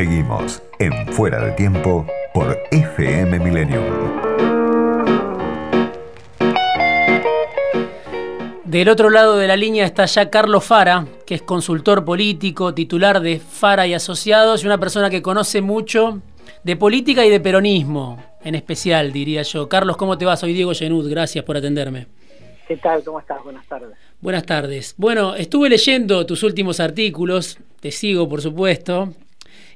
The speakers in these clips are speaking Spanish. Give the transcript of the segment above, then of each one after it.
Seguimos en Fuera de Tiempo por FM Millennium. Del otro lado de la línea está ya Carlos Fara, que es consultor político, titular de Fara y Asociados y una persona que conoce mucho de política y de peronismo, en especial, diría yo. Carlos, ¿cómo te va? Soy Diego Genud, gracias por atenderme. ¿Qué tal? ¿Cómo estás? Buenas tardes. Buenas tardes. Bueno, estuve leyendo tus últimos artículos, te sigo por supuesto,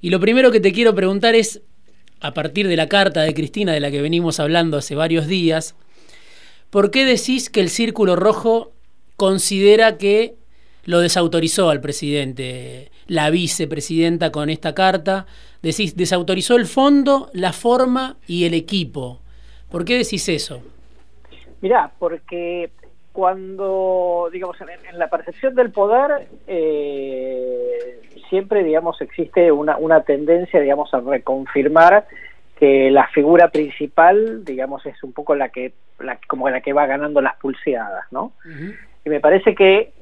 y lo primero que te quiero preguntar es, a partir de la carta de Cristina de la que venimos hablando hace varios días, ¿por qué decís que el Círculo Rojo considera que lo desautorizó al presidente, la vicepresidenta con esta carta? Decís, desautorizó el fondo, la forma y el equipo. ¿Por qué decís eso? Mirá, porque cuando, digamos, en, la percepción del poder, eh, siempre, digamos, existe una, una tendencia, digamos, a reconfirmar que la figura principal, digamos, es un poco la que, la, como la que va ganando las pulseadas, ¿no? Y me parece que,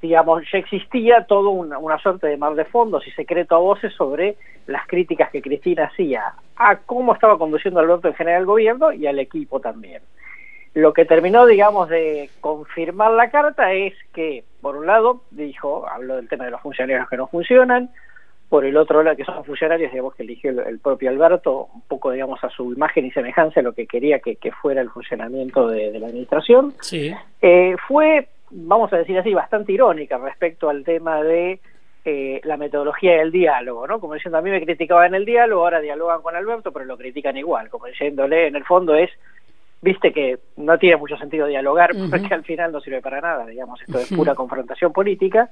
digamos, ya existía todo una, una suerte de mar de fondos y secreto a voces sobre las críticas que Cristina hacía a cómo estaba conduciendo Alberto en general el gobierno y al equipo también. Lo que terminó, digamos, de confirmar la carta es que, por un lado, dijo, habló del tema de los funcionarios que no funcionan, por el otro lado, que son funcionarios, digamos, que eligió el, propio Alberto, un poco, digamos, a su imagen y semejanza a lo que quería que, fuera el funcionamiento de, la administración. Sí. Eh, fue, vamos a decir así, bastante irónica respecto al tema de eh, la metodología del diálogo, ¿no? Como diciendo, a mí me criticaban el diálogo, ahora dialogan con Alberto, pero lo critican igual, como diciéndole, en el fondo es viste que no tiene mucho sentido dialogar porque al final no sirve para nada, digamos, esto es pura confrontación política.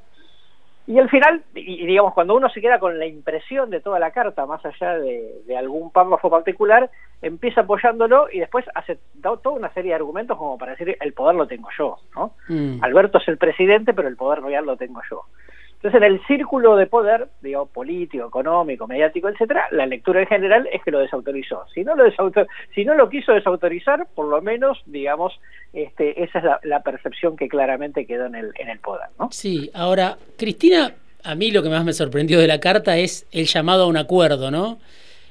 Y al final, y, digamos, cuando uno se queda con la impresión de toda la carta, más allá de, algún párrafo particular, empieza apoyándolo y después hace toda una serie de argumentos como para decir, el poder lo tengo yo, ¿no? Mm. Alberto es el presidente, pero el poder real lo tengo yo. Entonces, en el círculo de poder, digo, político, económico, mediático, etcétera, la lectura en general es que lo desautorizó. Si no lo, si no lo quiso desautorizar, por lo menos, digamos, este, esa es la, percepción que claramente quedó en el, en el poder, ¿no? Sí, ahora, Cristina, a mí lo que más me sorprendió de la carta es el llamado a un acuerdo, ¿no?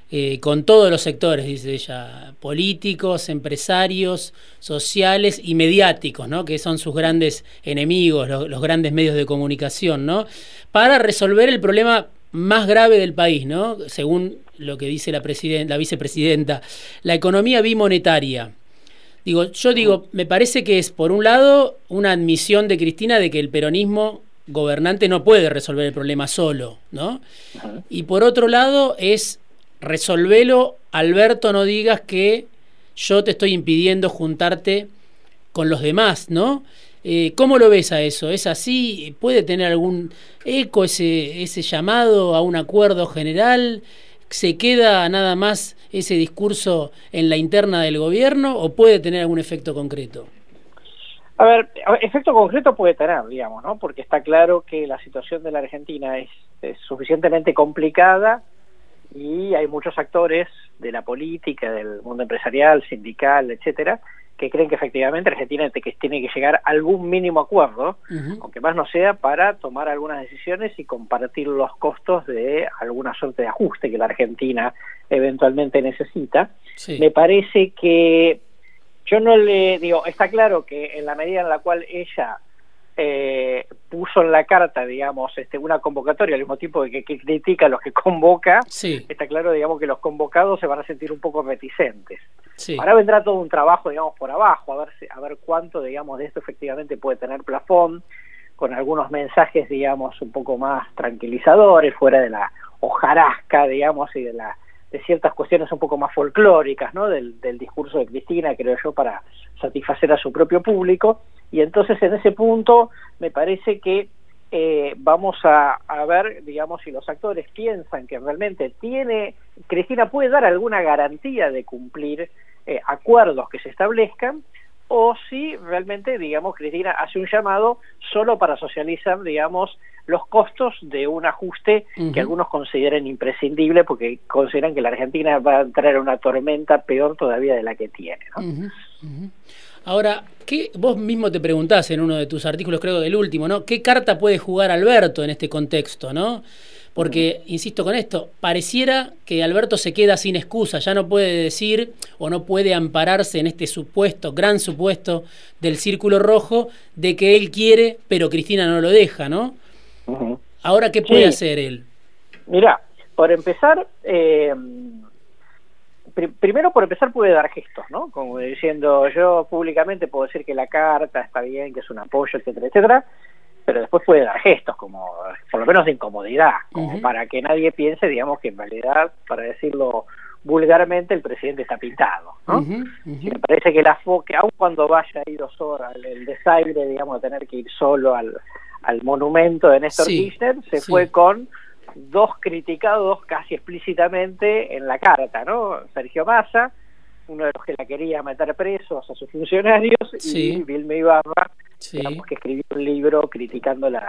Eh, con todos los sectores, dice ella, políticos, empresarios, sociales y mediáticos, ¿no? que son sus grandes enemigos, los, grandes medios de comunicación, ¿no? para resolver el problema más grave del país, ¿no? según lo que dice la, la vicepresidenta, la economía bimonetaria. Digo, yo digo, me parece que es, por un lado, una admisión de Cristina de que el peronismo gobernante no puede resolver el problema solo, ¿no? Y por otro lado, es resolvelo, Alberto, no digas que yo te estoy impidiendo juntarte con los demás, ¿no? Eh, ¿Cómo lo ves a eso? ¿Es así? ¿Puede tener algún eco ese, ese llamado a un acuerdo general? ¿Se queda nada más ese discurso en la interna del gobierno o puede tener algún efecto concreto? A ver, efecto concreto puede tener, digamos, ¿no? Porque está claro que la situación de la Argentina es suficientemente complicada y hay muchos actores de la política, del mundo empresarial, sindical, etcétera, que creen que efectivamente Argentina tiene que llegar a algún mínimo acuerdo, aunque más no sea para tomar algunas decisiones y compartir los costos de alguna suerte de ajuste que la Argentina eventualmente necesita. Me parece que yo no le digo, está claro que en la medida en la cual ella eh, puso en la carta, digamos, este, una convocatoria al mismo tiempo que, que critica a los que convoca, está claro, digamos, que los convocados se van a sentir un poco reticentes. Ahora vendrá todo un trabajo, digamos, por abajo, a ver, a ver cuánto, digamos, de esto efectivamente puede tener plafón, con algunos mensajes, digamos, un poco más tranquilizadores, fuera de la hojarasca, digamos, y de la de ciertas cuestiones un poco más folclóricas, ¿no? Del, del discurso de Cristina, creo yo, para satisfacer a su propio público. Y entonces en ese punto me parece que eh, vamos a, ver, digamos, si los actores piensan que realmente tiene, Cristina puede dar alguna garantía de cumplir eh, acuerdos que se establezcan, o si realmente, digamos, Cristina hace un llamado solo para socializar, digamos, los costos de un ajuste que algunos consideren imprescindible porque consideran que la Argentina va a entrar en una tormenta peor todavía de la que tiene. ¿no? Ahora, ¿qué, vos mismo te preguntás en uno de tus artículos, creo del último, ¿no? ¿Qué carta puede jugar Alberto en este contexto, no? Porque, insisto con esto, pareciera que Alberto se queda sin excusa, ya no puede decir o no puede ampararse en este supuesto, gran supuesto del círculo rojo, de que él quiere, pero Cristina no lo deja, ¿no? Ahora, ¿qué puede hacer él? Mira, por empezar, eh, primero por empezar puede dar gestos, ¿no? Como diciendo, yo públicamente puedo decir que la carta está bien, que es un apoyo, etcétera, etcétera, pero después puede dar gestos, como por lo menos de incomodidad, como para que nadie piense, digamos, que en realidad, para decirlo vulgarmente, el presidente está pintado. ¿no? me parece que la que aun cuando vaya ido solo el desaire, digamos, de tener que ir solo al, al monumento de Néstor Kirchner, se fue con dos criticados casi explícitamente en la carta, ¿no? Sergio Massa, uno de los que la quería meter presos a sus funcionarios, y Vilma Ibarra, digamos, que escribió un libro criticando las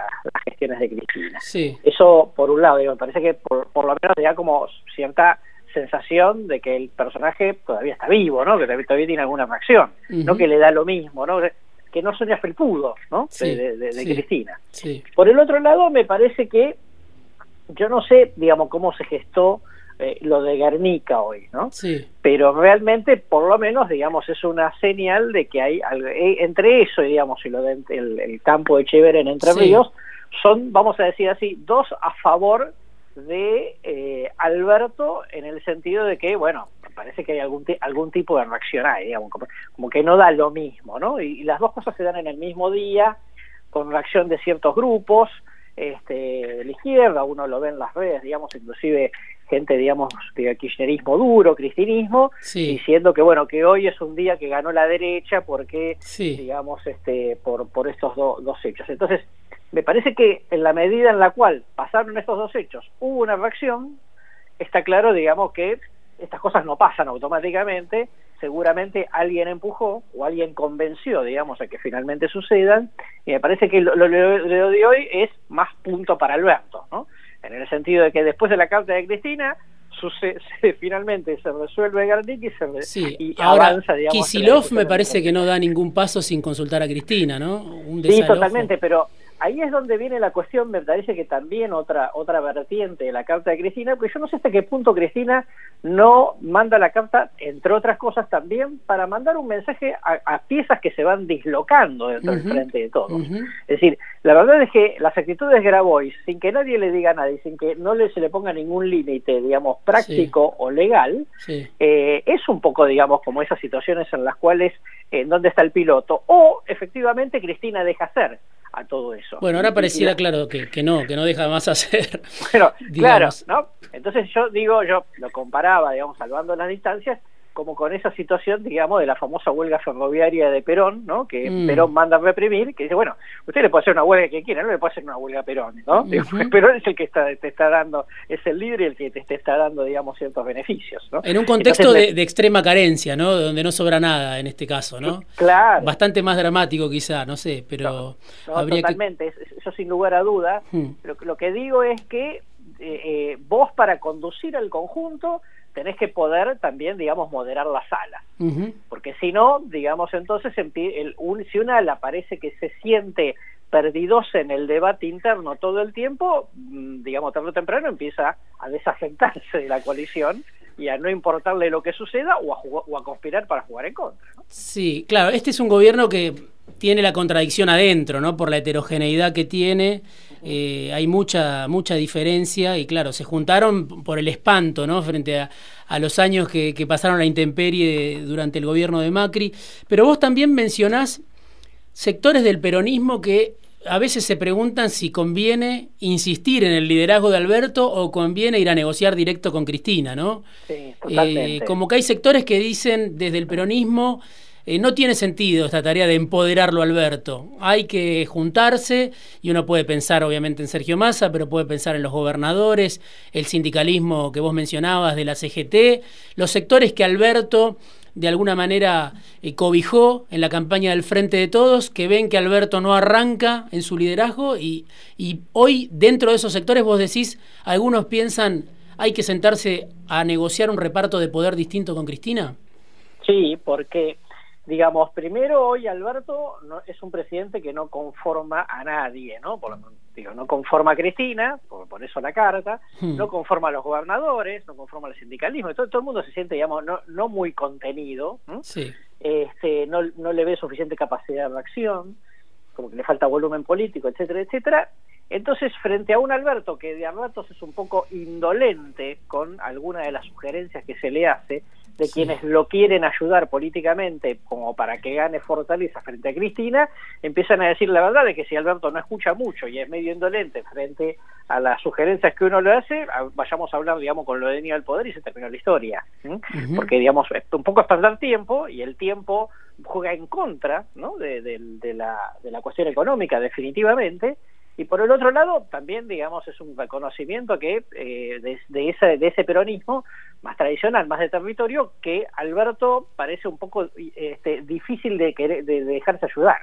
gestiones de Cristina. Eso, por un lado, digo, me parece que por, lo menos da como cierta sensación de que el personaje todavía está vivo, ¿no? Que todavía tiene alguna reacción, no que le da lo mismo, ¿no? Que no sueña felpudo, ¿no? de, de Cristina. Por el otro lado, me parece que yo no sé, digamos, cómo se gestó eh, lo de Guernica hoy, ¿no? Sí. Pero realmente, por lo menos, digamos, es una señal de que hay, eh, entre eso, digamos, y lo del el, campo de Chever en Entre Ríos, son, vamos a decir así, dos a favor de eh, Alberto en el sentido de que, bueno, parece que hay algún, algún tipo de reacción ahí, digamos, como, que no da lo mismo, ¿no? Y, y, las dos cosas se dan en el mismo día, con reacción de ciertos grupos, este, de la izquierda, uno lo ve en las redes, digamos, inclusive gente, digamos, de kirchnerismo duro, cristinismo, diciendo que, bueno, que hoy es un día que ganó la derecha porque, digamos, este, por, por estos dos hechos. Entonces, me parece que en la medida en la cual pasaron estos dos hechos, hubo una reacción, está claro, digamos, que estas cosas no pasan automáticamente, seguramente alguien empujó o alguien convenció, digamos, a que finalmente sucedan, y me parece que lo, de hoy es más punto para Alberto, ¿no? En el sentido de que después de la carta de Cristina, sucede, finalmente se resuelve Garnick y se sí. y avanza, digamos. Kisilov me parece que no da ningún paso sin consultar a Cristina, ¿no? Un sí, totalmente, pero ahí es donde viene la cuestión, me parece que también otra otra vertiente de la carta de Cristina, porque yo no sé hasta qué punto Cristina no manda la carta, entre otras cosas también, para mandar un mensaje a, piezas que se van dislocando dentro del frente de todos. Es decir, la verdad es que las actitudes de Grabois, sin que nadie le diga nada y sin que no le, se le ponga ningún límite, digamos, práctico o legal, eh, es un poco, digamos, como esas situaciones en las cuales, en eh, ¿dónde está el piloto? O, efectivamente, Cristina deja hacer a todo eso. Bueno, ahora pareciera claro que, que, no, que no deja más hacer. Bueno, claro, ¿no? Entonces yo digo, yo lo comparaba, digamos, salvando las distancias, como con esa situación, digamos, de la famosa huelga ferroviaria de Perón, ¿no? Que mm. Perón manda a reprimir, que dice, bueno, usted le puede hacer una huelga que quiera, no le puede hacer una huelga a Perón, ¿no? Perón es el que está, te está dando, es el líder y el que te, está dando, digamos, ciertos beneficios, ¿no? En un contexto de, extrema carencia, ¿no? Donde no sobra nada en este caso, ¿no? Claro. Bastante más dramático quizá, no sé, pero... No, totalmente, eso sin lugar a duda. Hmm. Lo, lo que digo es que eh, eh, vos para conducir al conjunto tenés que poder también, digamos, moderar la sala. Porque si no, digamos, entonces el, un, si una la parece que se siente perdidosa en el debate interno todo el tiempo, mm, digamos, tarde o temprano empieza a desafectarse de la coalición y a no importarle lo que suceda o a, o a conspirar para jugar en contra. Sí, claro, este es un gobierno que tiene la contradicción adentro, ¿no? Por la heterogeneidad que tiene, eh, hay mucha, mucha diferencia y claro, se juntaron por el espanto, ¿no? Frente a, los años que, pasaron la intemperie durante el gobierno de Macri. Pero vos también mencionás sectores del peronismo que a veces se preguntan si conviene insistir en el liderazgo de Alberto o conviene ir a negociar directo con Cristina, ¿no? Sí, totalmente. Eh, como que hay sectores que dicen desde el peronismo eh, no tiene sentido esta tarea de empoderarlo Alberto. Hay que juntarse y uno puede pensar obviamente en Sergio Massa, pero puede pensar en los gobernadores, el sindicalismo que vos mencionabas de la CGT, los sectores que Alberto de alguna manera eh, cobijó en la campaña del Frente de Todos, que ven que Alberto no arranca en su liderazgo y, y hoy dentro de esos sectores vos decís, algunos piensan hay que sentarse a negociar un reparto de poder distinto con Cristina. Sí, porque digamos, primero hoy Alberto no, es un presidente que no conforma a nadie, ¿no? Por, digo, no conforma a Cristina, por, por eso la carta, Hmm. no conforma a los gobernadores, no conforma al sindicalismo, todo, todo el mundo se siente, digamos, no, no muy contenido, este, no, no le ve suficiente capacidad de acción, como que le falta volumen político, etcétera, etcétera. Entonces, frente a un Alberto que de a ratos es un poco indolente con alguna de las sugerencias que se le hace, de Sí. quienes lo quieren ayudar políticamente como para que gane fortaleza frente a Cristina, empiezan a decir la verdad de que si Alberto no escucha mucho y es medio indolente frente a las sugerencias que uno le hace, vayamos a hablar, digamos, con lo de Niño del Poder y se terminó la historia. Porque, digamos, un poco es perder tiempo y el tiempo juega en contra ¿no? de, de- de la, de la cuestión económica, definitivamente. Y por el otro lado, también, digamos, es un reconocimiento que eh, de, ese, de ese peronismo más tradicional, más de territorio, que Alberto parece un poco este, difícil de, querer, de, de dejarse ayudar.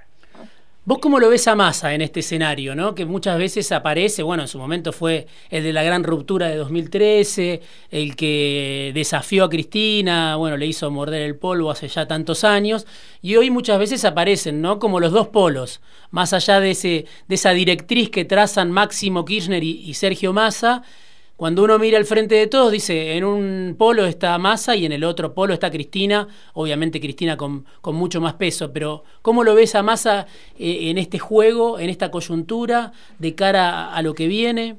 ¿Vos cómo lo ves a Massa en este escenario, no? Que muchas veces aparece, bueno, en su momento fue el de la gran ruptura de 2013, el que desafió a Cristina, bueno, le hizo morder el polvo hace ya tantos años, y hoy muchas veces aparecen, ¿no? Como los dos polos, más allá de, ese, de esa directriz que trazan Máximo Kirchner y, y Sergio Massa, cuando uno mira al frente de todos, dice, en un polo está Massa y en el otro polo está Cristina, obviamente Cristina con, con mucho más peso, pero ¿cómo lo ves a Massa eh, en este juego, en esta coyuntura, de cara a, a lo que viene?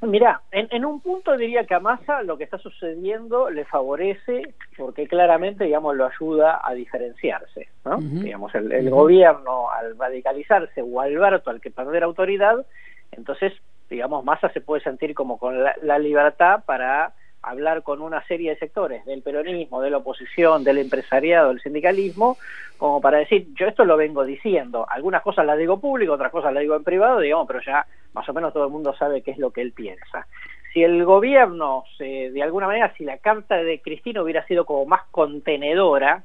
Mira, en, en un punto diría que a Massa lo que está sucediendo le favorece porque claramente, digamos, lo ayuda a diferenciarse, ¿no? Digamos, el, el gobierno al radicalizarse o Alberto al que perder autoridad, entonces, digamos, Massa se puede sentir como con la, la libertad para hablar con una serie de sectores del peronismo, de la oposición, del empresariado, del sindicalismo, como para decir, yo esto lo vengo diciendo, algunas cosas las digo público, otras cosas las digo en privado, digamos, pero ya más o menos todo el mundo sabe qué es lo que él piensa. Si el gobierno, se, de alguna manera, si la carta de Cristina hubiera sido como más contenedora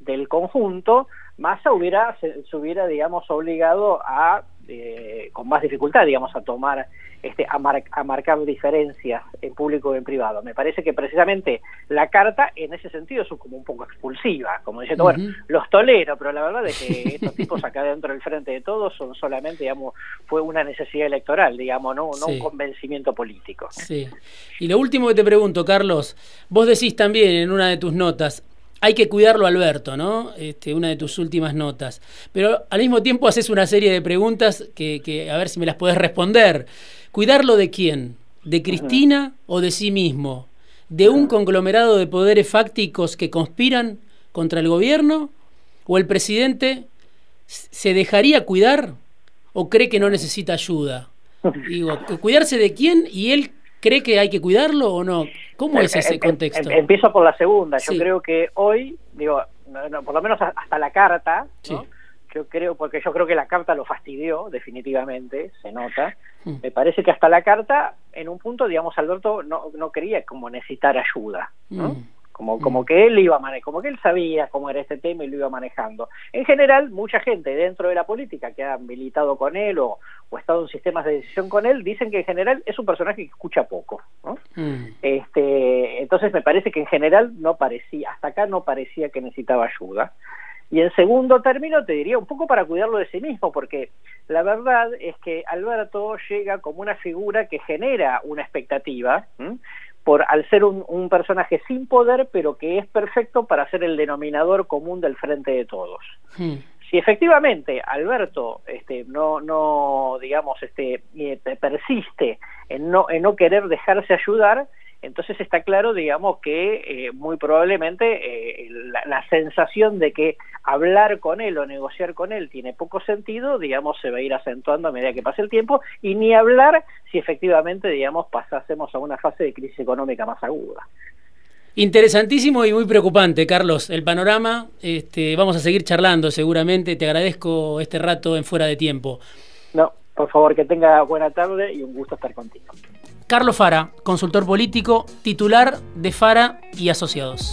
del conjunto, Massa hubiera, se, se hubiera, digamos, obligado a, eh, con más dificultad, digamos, a tomar, este, a, mar- a marcar diferencias en público y en privado. Me parece que precisamente la carta, en ese sentido, es como un poco expulsiva, como diciendo, bueno, los tolero, pero la verdad es que estos tipos acá dentro del frente de todos son solamente, digamos, fue una necesidad electoral, digamos, no, no Sí. un convencimiento político. Sí. Y lo último que te pregunto, Carlos, vos decís también en una de tus notas, hay que cuidarlo Alberto, ¿no? Este, una de tus últimas notas. Pero al mismo tiempo haces una serie de preguntas que, que a ver si me las podés responder. ¿Cuidarlo de quién? ¿De Cristina o de sí mismo? ¿De un conglomerado de poderes fácticos que conspiran contra el gobierno? ¿O el presidente se dejaría cuidar o cree que no necesita ayuda? Digo, ¿cuidarse de quién y él cree que hay que cuidarlo o no? ¿Cómo es ese Em- em- contexto? em- Empiezo por la segunda. Yo creo que hoy, digo, no- por lo menos hasta la carta. Yo creo, porque yo creo que la carta lo fastidió, definitivamente, se nota. Mm. Me parece que hasta la carta, en un punto, digamos, Alberto no, no quería como necesitar ayuda, ¿no? Mm. Como, como que él iba a manejar, como que él sabía cómo era este tema y lo iba manejando. En general, mucha gente dentro de la política que ha militado con él o, o estado en sistemas de decisión con él, dicen que en general es un personaje que escucha poco, ¿no? Mm. Este, entonces me parece que en general no parecía, hasta acá no parecía que necesitaba ayuda. Y en segundo término te diría un poco para cuidarlo de sí mismo, porque la verdad es que Alberto llega como una figura que genera una expectativa, ¿m? Por al ser un, un personaje sin poder, pero que es perfecto para ser el denominador común del frente de todos Mm. si efectivamente Alberto este, no, no digamos, este, eh, persiste en no, en no querer dejarse ayudar, entonces está claro, digamos, que eh, muy probablemente eh, la, la sensación de que hablar con él o negociar con él tiene poco sentido, digamos, se va a ir acentuando a medida que pase el tiempo, y ni hablar si efectivamente, digamos, pasásemos a una fase de crisis económica más aguda. Interesantísimo y muy preocupante, Carlos. El panorama, este, vamos a seguir charlando seguramente. Te agradezco este rato en fuera de tiempo. No, por favor, que tenga buena tarde y un gusto estar contigo. Carlos Fara, consultor político, titular de Fara y Asociados.